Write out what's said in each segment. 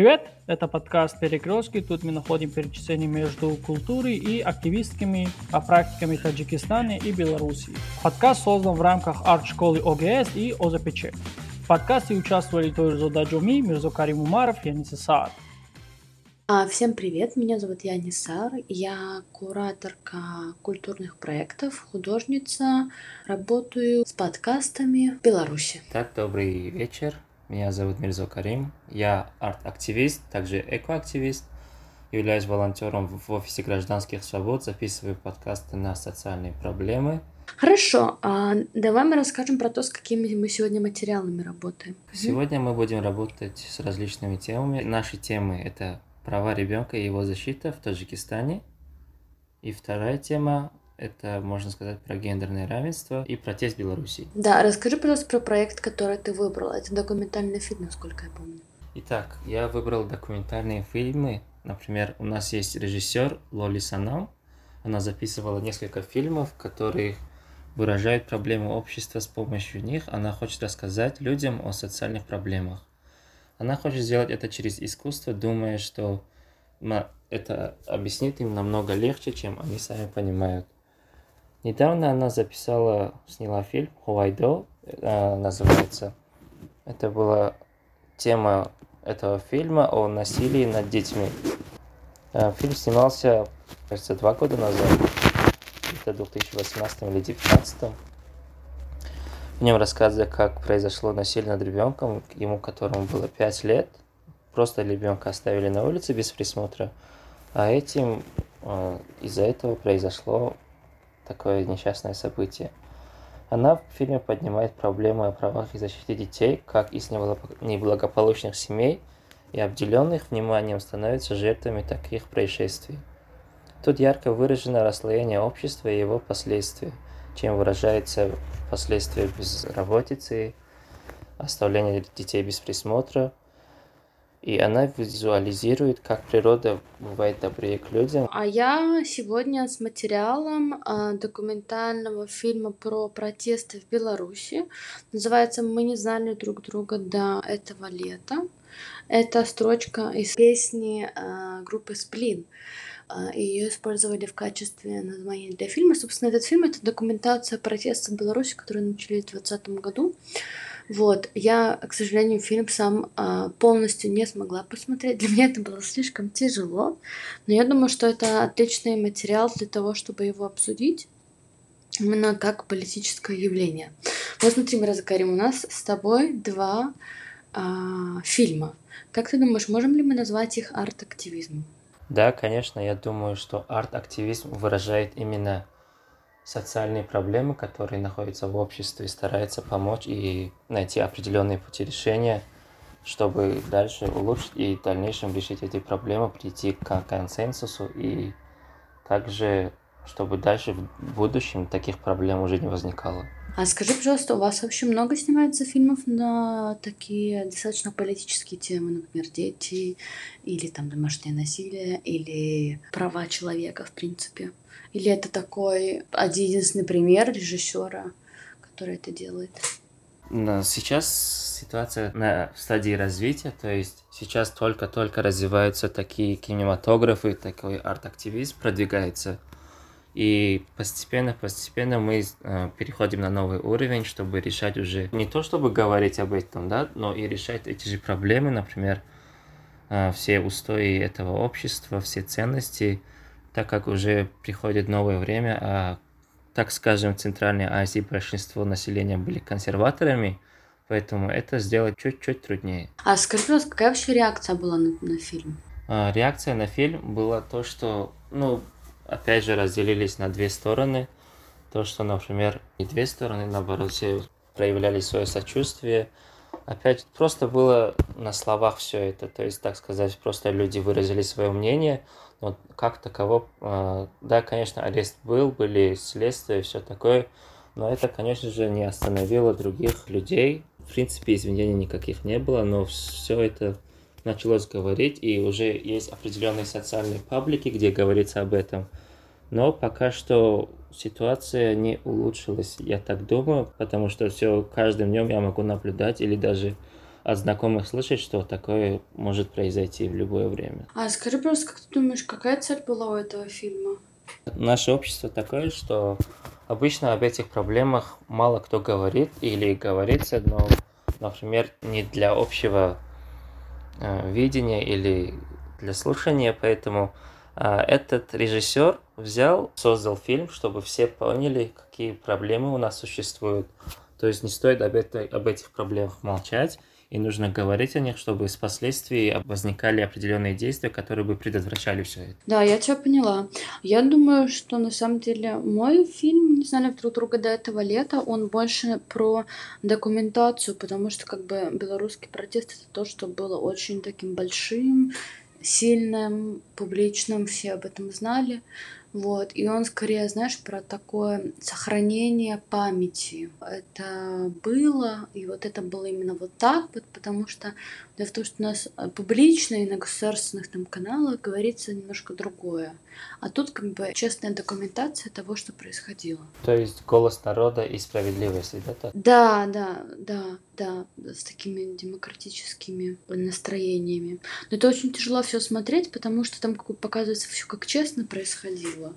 Привет, это подкаст «Перекрестки». Тут мы находим перечисление между культурой и активистскими практиками Таджикистана и Беларуси. Подкаст создан в рамках арт-школы ОГС и ОЗПЧ. В подкасте участвовали Тойрзо Даджуми, Мирзо Карим Умаров, Янис Саад. А, всем привет, меня зовут Яни Сар, я кураторка культурных проектов, художница, работаю с подкастами в Беларуси. Так, добрый вечер. Меня зовут Мирзо Карим. Я арт-активист, также экоактивист. Являюсь волонтером в офисе гражданских свобод, записываю подкасты на социальные проблемы. Хорошо, а давай мы расскажем про то, с какими мы сегодня материалами работаем. Сегодня мы будем работать с различными темами. Наши темы – это права ребенка и его защита в Таджикистане. И вторая тема это, можно сказать, про гендерное равенство и протест Беларуси. Да, расскажи, пожалуйста, про проект, который ты выбрал. Это документальный фильм, насколько я помню. Итак, я выбрал документальные фильмы. Например, у нас есть режиссер Лоли Санам. Она записывала несколько фильмов, которые выражают проблемы общества с помощью них. Она хочет рассказать людям о социальных проблемах. Она хочет сделать это через искусство, думая, что это объяснит им намного легче, чем они сами понимают. Недавно она записала, сняла фильм «Хуайдо», э, называется. Это была тема этого фильма о насилии над детьми. Э, фильм снимался, кажется, два года назад, это 2018 или 2019. В нем рассказывается, как произошло насилие над ребенком, ему которому было 5 лет. Просто ребенка оставили на улице без присмотра. А этим, э, из-за этого произошло такое несчастное событие. Она в фильме поднимает проблемы о правах и защите детей, как из неблагополучных семей и обделенных вниманием становятся жертвами таких происшествий. Тут ярко выражено расслоение общества и его последствия, чем выражается последствия безработицы, оставление детей без присмотра, и она визуализирует, как природа бывает добрее к людям. А я сегодня с материалом э, документального фильма про протесты в Беларуси. Называется «Мы не знали друг друга до этого лета». Это строчка из песни э, группы «Сплин». Ее использовали в качестве названия для фильма. Собственно, этот фильм — это документация протестов в Беларуси, которые начались в 2020 году. Вот, я, к сожалению, фильм сам а, полностью не смогла посмотреть. Для меня это было слишком тяжело. Но я думаю, что это отличный материал для того, чтобы его обсудить именно как политическое явление. Вот смотри, Миразакарим, у нас с тобой два а, фильма. Как ты думаешь, можем ли мы назвать их арт-активизмом? Да, конечно, я думаю, что арт-активизм выражает именно социальные проблемы, которые находятся в обществе, старается помочь и найти определенные пути решения, чтобы дальше улучшить и в дальнейшем решить эти проблемы, прийти к консенсусу и также, чтобы дальше в будущем таких проблем уже не возникало. А скажи, пожалуйста, у вас вообще много снимается фильмов на такие достаточно политические темы, например, дети, или там домашнее насилие, или права человека, в принципе? Или это такой один единственный пример режиссера, который это делает? Сейчас ситуация на стадии развития, то есть сейчас только-только развиваются такие кинематографы, такой арт-активизм продвигается. И постепенно-постепенно мы э, переходим на новый уровень, чтобы решать уже не то, чтобы говорить об этом, да, но и решать эти же проблемы, например, э, все устои этого общества, все ценности, так как уже приходит новое время, а, так скажем, в Центральной Азии большинство населения были консерваторами, поэтому это сделать чуть-чуть труднее. А скажи, пожалуйста, какая вообще реакция была на, на фильм? А, реакция на фильм была то, что, ну, опять же, разделились на две стороны. То, что, например, и две стороны, наоборот, все проявляли свое сочувствие. Опять просто было на словах все это, то есть, так сказать, просто люди выразили свое мнение, вот как таково, э, да, конечно, арест был, были следствия, все такое, но это, конечно же, не остановило других людей. В принципе, извинений никаких не было, но все это началось говорить, и уже есть определенные социальные паблики, где говорится об этом. Но пока что ситуация не улучшилась, я так думаю, потому что все каждым днем я могу наблюдать или даже от знакомых слышать, что такое может произойти в любое время. А скажи просто, как ты думаешь, какая цель была у этого фильма? Наше общество такое, что обычно об этих проблемах мало кто говорит или говорится, но, например, не для общего э, видения или для слушания, поэтому э, этот режиссер взял, создал фильм, чтобы все поняли, какие проблемы у нас существуют. То есть не стоит об, этой, об этих проблемах молчать, и нужно говорить о них, чтобы с последствий возникали определенные действия, которые бы предотвращали все это. Да, я тебя поняла. Я думаю, что на самом деле мой фильм «Не знали друг друга до этого лета», он больше про документацию, потому что как бы белорусский протест это то, что было очень таким большим, сильным, публичным, все об этом знали. Вот. И он скорее, знаешь, про такое сохранение памяти. Это было, и вот это было именно вот так вот, потому что дело в том, что у нас э, публично и на государственных там каналах говорится немножко другое. А тут как бы честная документация того, что происходило. То есть голос народа и справедливости, да? Так? Да, да, да, да, с такими демократическими настроениями. Но это очень тяжело все смотреть, потому что там как показывается все как честно происходило,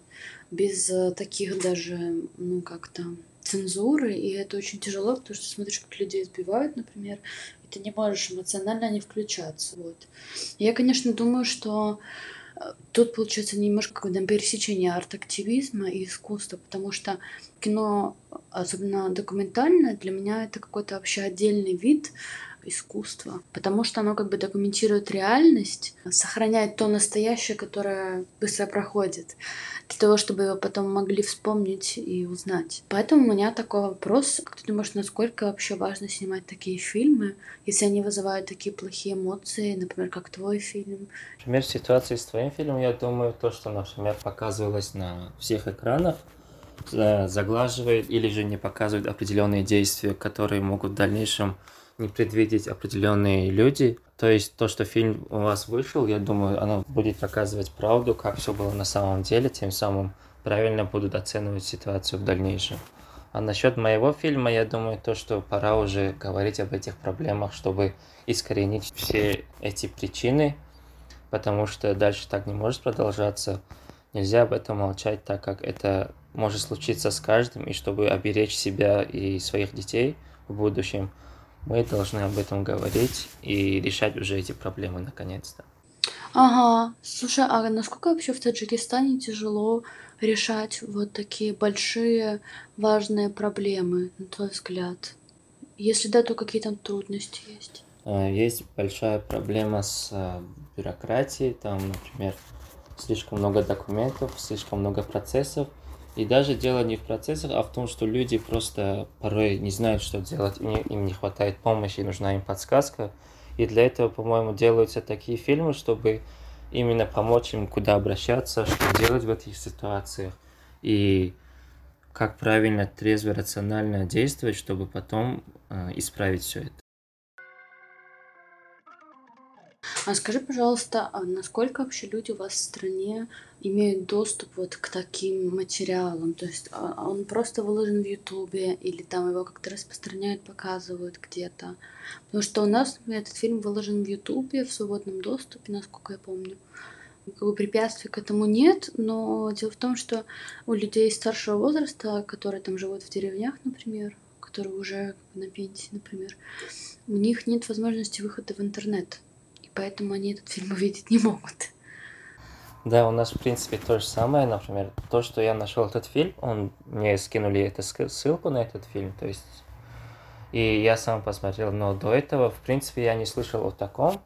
без э, таких даже, ну как-то цензуры, и это очень тяжело, потому что смотришь, как людей избивают, например, ты не можешь эмоционально не включаться. Вот. Я, конечно, думаю, что Тут получается немножко бы пересечение арт-активизма и искусства, потому что кино, особенно документальное, для меня это какой-то вообще отдельный вид искусства, потому что оно как бы документирует реальность, сохраняет то настоящее, которое быстро проходит, для того, чтобы его потом могли вспомнить и узнать. Поэтому у меня такой вопрос, как ты думаешь, насколько вообще важно снимать такие фильмы, если они вызывают такие плохие эмоции, например, как твой фильм? Например, ситуации с твоим фильмом, я думаю, то, что, например, показывалось на всех экранах, заглаживает или же не показывает определенные действия, которые могут в дальнейшем не предвидеть определенные люди. То есть то, что фильм у вас вышел, я думаю, оно будет показывать правду, как все было на самом деле, тем самым правильно будут оценивать ситуацию в дальнейшем. А насчет моего фильма, я думаю, то, что пора уже говорить об этих проблемах, чтобы искоренить все эти причины, потому что дальше так не может продолжаться. Нельзя об этом молчать, так как это может случиться с каждым, и чтобы оберечь себя и своих детей в будущем – мы должны об этом говорить и решать уже эти проблемы наконец-то. Ага, слушай, а насколько вообще в Таджикистане тяжело решать вот такие большие важные проблемы, на твой взгляд? Если да, то какие там трудности есть? А, есть большая проблема с а, бюрократией, там, например, слишком много документов, слишком много процессов, и даже дело не в процессах, а в том, что люди просто порой не знают, что делать, им не хватает помощи, нужна им подсказка. И для этого, по-моему, делаются такие фильмы, чтобы именно помочь им, куда обращаться, что делать в этих ситуациях. И как правильно, трезво, рационально действовать, чтобы потом э, исправить все это. А скажи, пожалуйста, а насколько вообще люди у вас в стране имеют доступ вот к таким материалам? То есть а, он просто выложен в Ютубе или там его как-то распространяют, показывают где-то? Потому что у нас этот фильм выложен в Ютубе в свободном доступе, насколько я помню. Как бы препятствий к этому нет, но дело в том, что у людей старшего возраста, которые там живут в деревнях, например, которые уже на пенсии, например, у них нет возможности выхода в интернет поэтому они этот фильм увидеть не могут. Да, у нас, в принципе, то же самое. Например, то, что я нашел этот фильм, он мне скинули эту ссылку на этот фильм, то есть... И я сам посмотрел, но до этого, в принципе, я не слышал о таком.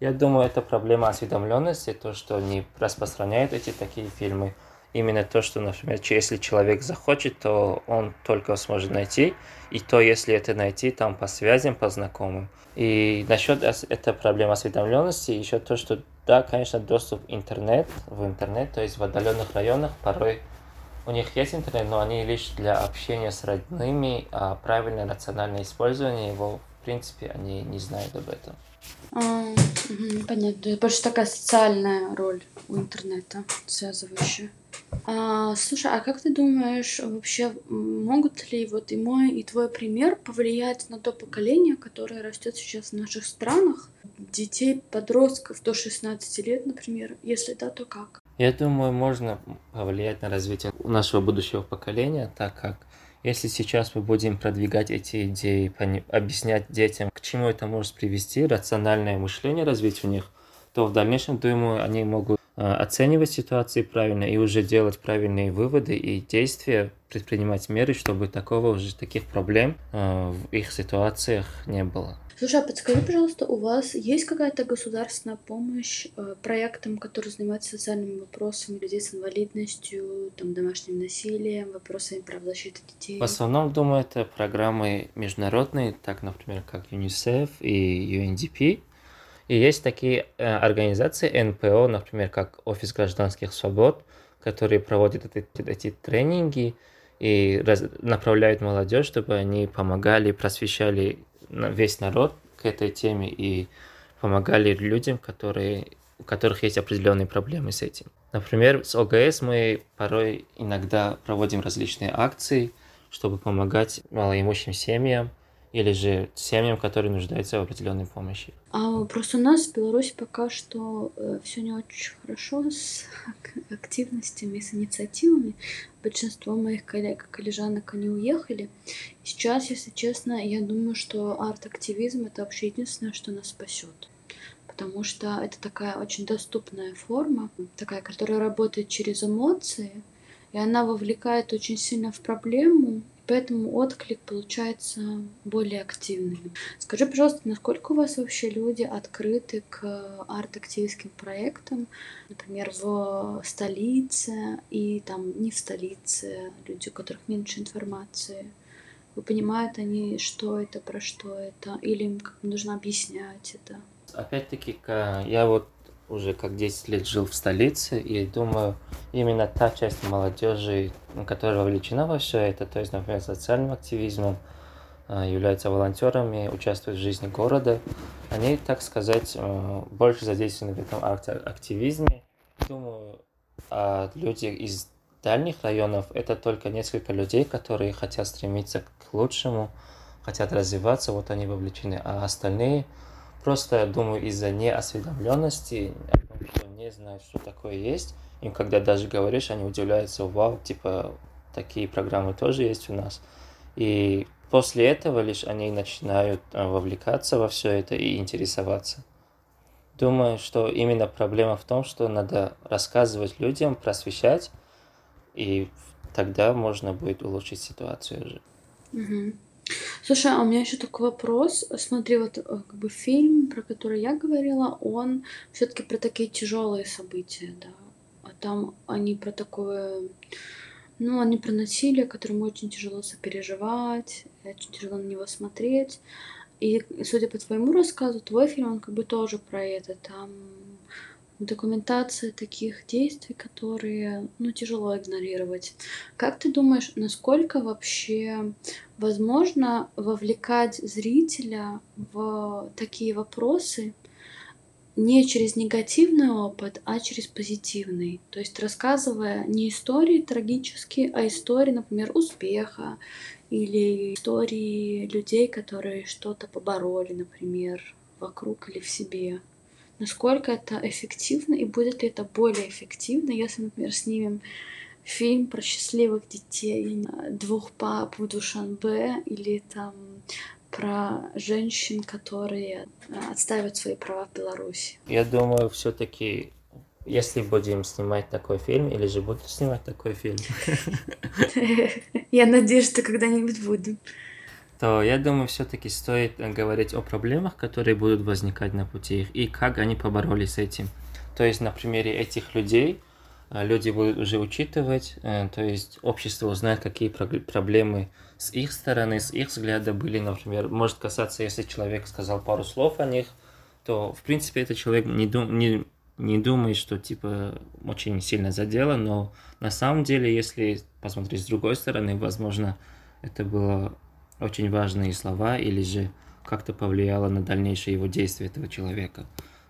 Я думаю, это проблема осведомленности, то, что не распространяют эти такие фильмы. Именно то, что, например, если человек захочет, то он только сможет найти. И то, если это найти, там по связям, по знакомым. И насчет этой проблемы осведомленности, еще то, что да, конечно, доступ в интернет, в интернет, то есть в отдаленных районах порой у них есть интернет, но они лишь для общения с родными, а правильное рациональное использование его, в принципе, они не знают об этом. А, понятно. Это больше такая социальная роль у интернета, связывающая. А, слушай, а как ты думаешь, вообще могут ли вот и мой, и твой пример повлиять на то поколение, которое растет сейчас в наших странах? Детей, подростков до 16 лет, например. Если да, то как? Я думаю, можно повлиять на развитие нашего будущего поколения, так как если сейчас мы будем продвигать эти идеи, объяснять детям, к чему это может привести, рациональное мышление развить у них, то в дальнейшем, думаю, они могут оценивать ситуации правильно и уже делать правильные выводы и действия, предпринимать меры, чтобы такого уже таких проблем э, в их ситуациях не было. Слушай, а подскажи, пожалуйста, у вас есть какая-то государственная помощь э, проектам, которые занимаются социальными вопросами людей с инвалидностью, там, домашним насилием, вопросами прав защиты детей? В основном, думаю, это программы международные, так, например, как ЮНИСЕФ и UNDP. И есть такие э, организации НПО, например, как Офис гражданских свобод, которые проводят эти, эти тренинги и раз, направляют молодежь, чтобы они помогали, просвещали весь народ к этой теме и помогали людям, которые, у которых есть определенные проблемы с этим. Например, с ОГС мы порой иногда проводим различные акции, чтобы помогать малоимущим семьям, или же семьям, которые нуждаются в определенной помощи? А просто у нас в Беларуси пока что э, все не очень хорошо с активностями, с инициативами. Большинство моих коллег и коллежанок, они уехали. сейчас, если честно, я думаю, что арт-активизм это вообще единственное, что нас спасет потому что это такая очень доступная форма, такая, которая работает через эмоции, и она вовлекает очень сильно в проблему, Поэтому отклик получается более активный. Скажи, пожалуйста, насколько у вас вообще люди открыты к арт-активистским проектам, например, в столице и там не в столице, люди, у которых меньше информации? Вы понимают они, что это, про что это, или им как нужно объяснять это? Опять-таки, я вот уже как 10 лет жил в столице, и думаю, именно та часть молодежи, которая вовлечена во все это, то есть, например, социальным активизмом, а, являются волонтерами, участвуют в жизни города, они, так сказать, э, больше задействованы в этом активизме. Думаю, а люди из дальних районов это только несколько людей, которые хотят стремиться к лучшему, хотят развиваться, вот они вовлечены, а остальные Просто, я думаю, из-за неосведомленности, что не знают, что такое есть, им когда даже говоришь, они удивляются, вау, типа, такие программы тоже есть у нас. И после этого лишь они начинают э, вовлекаться во все это и интересоваться. Думаю, что именно проблема в том, что надо рассказывать людям, просвещать, и тогда можно будет улучшить ситуацию уже. Угу. Слушай, а у меня еще такой вопрос. Смотри, вот э, как бы фильм, про который я говорила, он все-таки про такие тяжелые события, да. А там они про такое, ну, они про насилие, которому очень тяжело сопереживать, очень тяжело на него смотреть. И, судя по твоему рассказу, твой фильм, он как бы тоже про это. Там документация таких действий, которые, ну, тяжело игнорировать. Как ты думаешь, насколько вообще возможно вовлекать зрителя в такие вопросы не через негативный опыт, а через позитивный. То есть рассказывая не истории трагические, а истории, например, успеха или истории людей, которые что-то побороли, например, вокруг или в себе насколько это эффективно и будет ли это более эффективно, если, например, снимем фильм про счастливых детей, двух пап в Душанбе или там про женщин, которые отстаивают свои права в Беларуси. Я думаю, все-таки если будем снимать такой фильм, или же буду снимать такой фильм. Я надеюсь, что когда-нибудь будем то я думаю, все-таки стоит э, говорить о проблемах, которые будут возникать на пути их, и как они поборолись с этим. То есть на примере этих людей э, люди будут уже учитывать, э, то есть общество узнает, какие проблемы с их стороны, с их взгляда были, например, может касаться, если человек сказал пару слов о них, то, в принципе, этот человек не, дум, не, не думает, что, типа, очень сильно задело, но на самом деле, если посмотреть с другой стороны, возможно, это было очень важные слова или же как-то повлияло на дальнейшее его действие этого человека.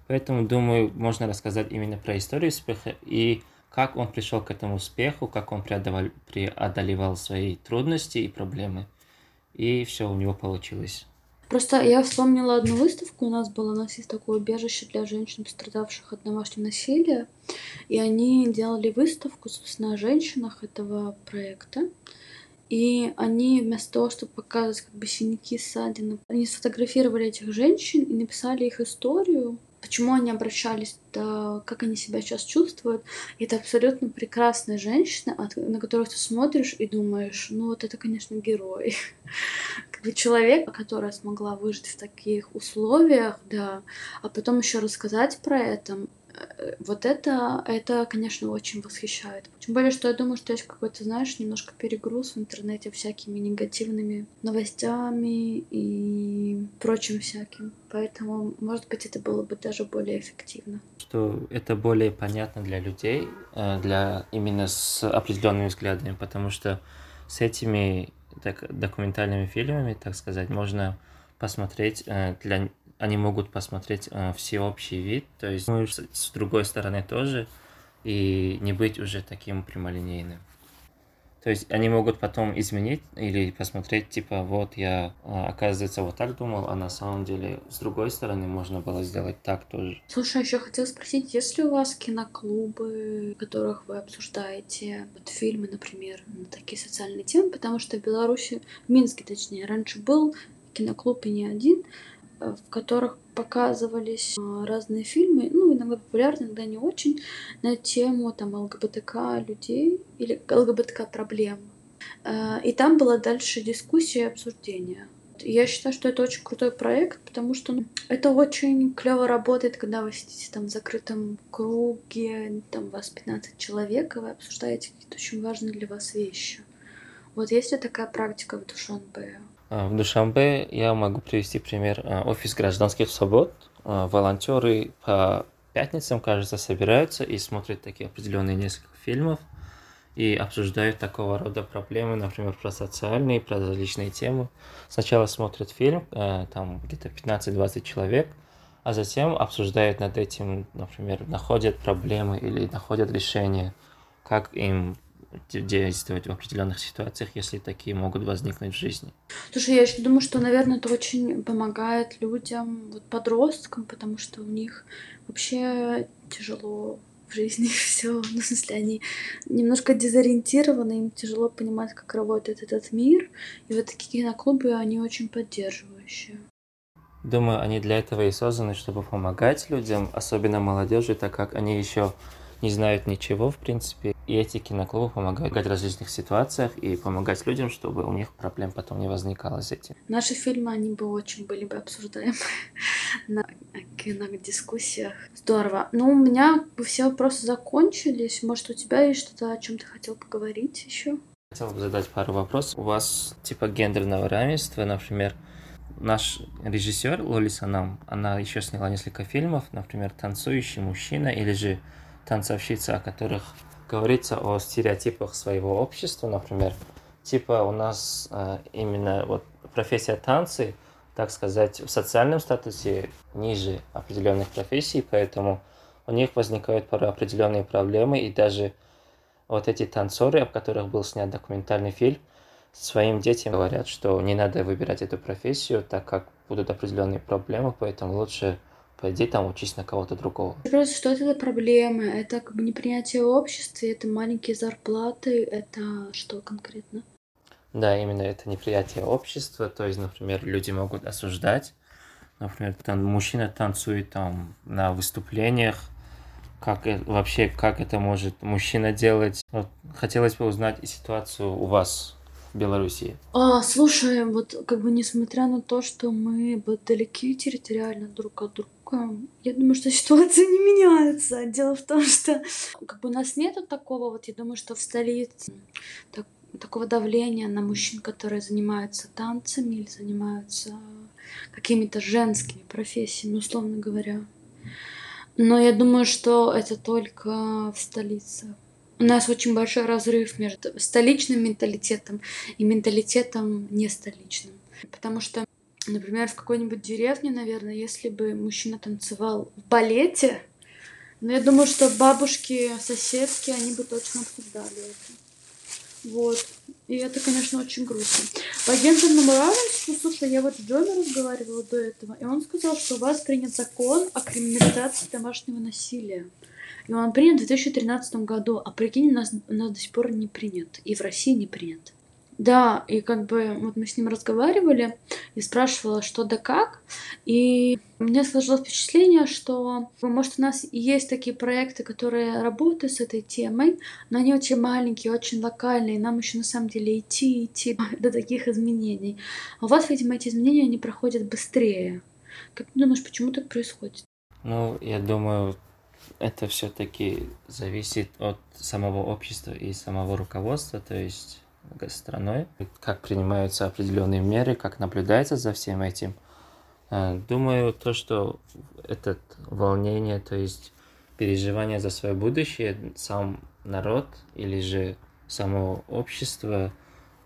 Поэтому, думаю, можно рассказать именно про историю успеха и как он пришел к этому успеху, как он преодолевал, преодолевал свои трудности и проблемы. И все у него получилось. Просто я вспомнила одну выставку, у нас было, у нас есть такое убежище для женщин, пострадавших от домашнего насилия, и они делали выставку, собственно, о женщинах этого проекта. И они вместо того, чтобы показывать как бы синяки, ссадины, они сфотографировали этих женщин и написали их историю, почему они обращались, да, как они себя сейчас чувствуют. И это абсолютно прекрасная женщина, на которую ты смотришь и думаешь, ну вот это, конечно, герой. Как бы человек, которая смогла выжить в таких условиях, да, а потом еще рассказать про это, вот это, это, конечно, очень восхищает. Тем более, что я думаю, что есть какой-то, знаешь, немножко перегруз в интернете всякими негативными новостями и прочим всяким. Поэтому, может быть, это было бы даже более эффективно. Что это более понятно для людей, э, для именно с определенными взглядами, потому что с этими так, документальными фильмами, так сказать, можно посмотреть э, для они могут посмотреть э, всеобщий вид, то есть ну, с, с другой стороны тоже, и не быть уже таким прямолинейным. То есть они могут потом изменить или посмотреть, типа, вот я, а, оказывается, вот так думал, а на самом деле с другой стороны можно было сделать так тоже. Слушай, еще хотела спросить, есть ли у вас киноклубы, в которых вы обсуждаете вот фильмы, например, на такие социальные темы? Потому что в Беларуси, в Минске точнее, раньше был киноклуб и не один, Э, в которых показывались э, разные фильмы, ну, иногда популярные, иногда не очень, на тему там ЛГБТК людей или ЛГБТК проблем. Э, и там была дальше дискуссия и обсуждение. Я считаю, что это очень крутой проект, потому что ну, это очень клево работает, когда вы сидите там в закрытом круге, там вас 15 человек, и вы обсуждаете какие-то очень важные для вас вещи. Вот есть ли такая практика в Душанбе? А, в Душанбе я могу привести пример а, офис гражданских свобод. А, волонтеры по пятницам, кажется, собираются и смотрят такие определенные несколько фильмов и обсуждают такого рода проблемы, например, про социальные, про различные темы. Сначала смотрят фильм, там где-то 15-20 человек, а затем обсуждают над этим, например, находят проблемы или находят решения, как им действовать в определенных ситуациях, если такие могут возникнуть в жизни. Слушай, я еще думаю, что, наверное, это очень помогает людям, вот подросткам, потому что у них вообще тяжело в жизни все. Ну, в смысле, они немножко дезориентированы, им тяжело понимать, как работает этот мир. И вот такие киноклубы, они очень поддерживающие. Думаю, они для этого и созданы, чтобы помогать людям, особенно молодежи, так как они еще не знают ничего, в принципе. И эти киноклубы помогают в различных ситуациях и помогать людям, чтобы у них проблем потом не возникало с этим. Наши фильмы, они бы очень были бы обсуждаемы на кинодискуссиях. Здорово. Ну, у меня все вопросы закончились. Может, у тебя есть что-то, о чем ты хотел поговорить еще? Хотел бы задать пару вопросов. У вас типа гендерного равенства, например, наш режиссер Лоли Санам, она еще сняла несколько фильмов, например, «Танцующий мужчина» или же танцовщицы, о которых говорится о стереотипах своего общества, например, типа у нас э, именно вот профессия танцы, так сказать, в социальном статусе ниже определенных профессий, поэтому у них возникают порой определенные проблемы, и даже вот эти танцоры, об которых был снят документальный фильм, своим детям говорят, что не надо выбирать эту профессию, так как будут определенные проблемы, поэтому лучше пойди там учись на кого-то другого. Просто что это за проблемы? Это как бы непринятие в обществе, это маленькие зарплаты, это что конкретно? Да, именно это неприятие общества, то есть, например, люди могут осуждать, например, там мужчина танцует там на выступлениях, как вообще, как это может мужчина делать. Вот, хотелось бы узнать ситуацию у вас в Белоруссии. А, слушай, вот как бы несмотря на то, что мы далеки территориально друг от друга, я думаю, что ситуация не меняется. Дело в том, что как бы у нас нету такого, вот я думаю, что в столице так, такого давления на мужчин, которые занимаются танцами или занимаются какими-то женскими профессиями, условно говоря. Но я думаю, что это только в столице. У нас очень большой разрыв между столичным менталитетом и менталитетом не столичным. Потому что Например, в какой-нибудь деревне, наверное, если бы мужчина танцевал в балете, Но я думаю, что бабушки, соседки, они бы точно обсуждали это. Вот. И это, конечно, очень грустно. По гендерному равенству, слушай, я вот с Джоми разговаривала до этого, и он сказал, что у вас принят закон о криминализации домашнего насилия. И он принят в 2013 году, а прикинь, у нас, у нас до сих пор не принят. И в России не принят. Да, и как бы вот мы с ним разговаривали и спрашивала, что да как. И меня сложилось впечатление, что, может, у нас есть такие проекты, которые работают с этой темой, но они очень маленькие, очень локальные, и нам еще на самом деле идти, идти до таких изменений. А у вас, видимо, эти изменения, они проходят быстрее. Как ты думаешь, почему так происходит? Ну, я думаю, это все-таки зависит от самого общества и самого руководства, то есть страной, как принимаются определенные меры, как наблюдается за всем этим. Э, думаю, то, что это волнение, то есть переживание за свое будущее, сам народ или же само общество,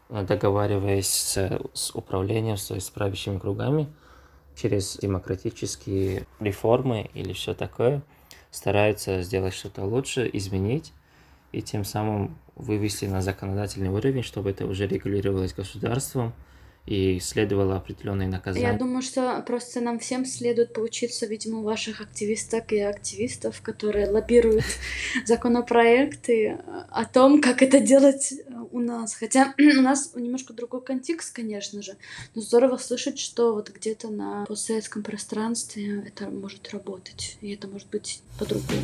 э, договариваясь с, с управлением, есть с правящими кругами, через демократические реформы или все такое, стараются сделать что-то лучше, изменить, и тем самым вывести на законодательный уровень, чтобы это уже регулировалось государством и следовало определенные наказания. Я думаю, что просто нам всем следует поучиться, видимо, у ваших активисток и активистов, которые лоббируют законопроекты о том, как это делать у нас. Хотя у нас немножко другой контекст, конечно же, но здорово слышать, что вот где-то на постсоветском пространстве это может работать, и это может быть по-другому.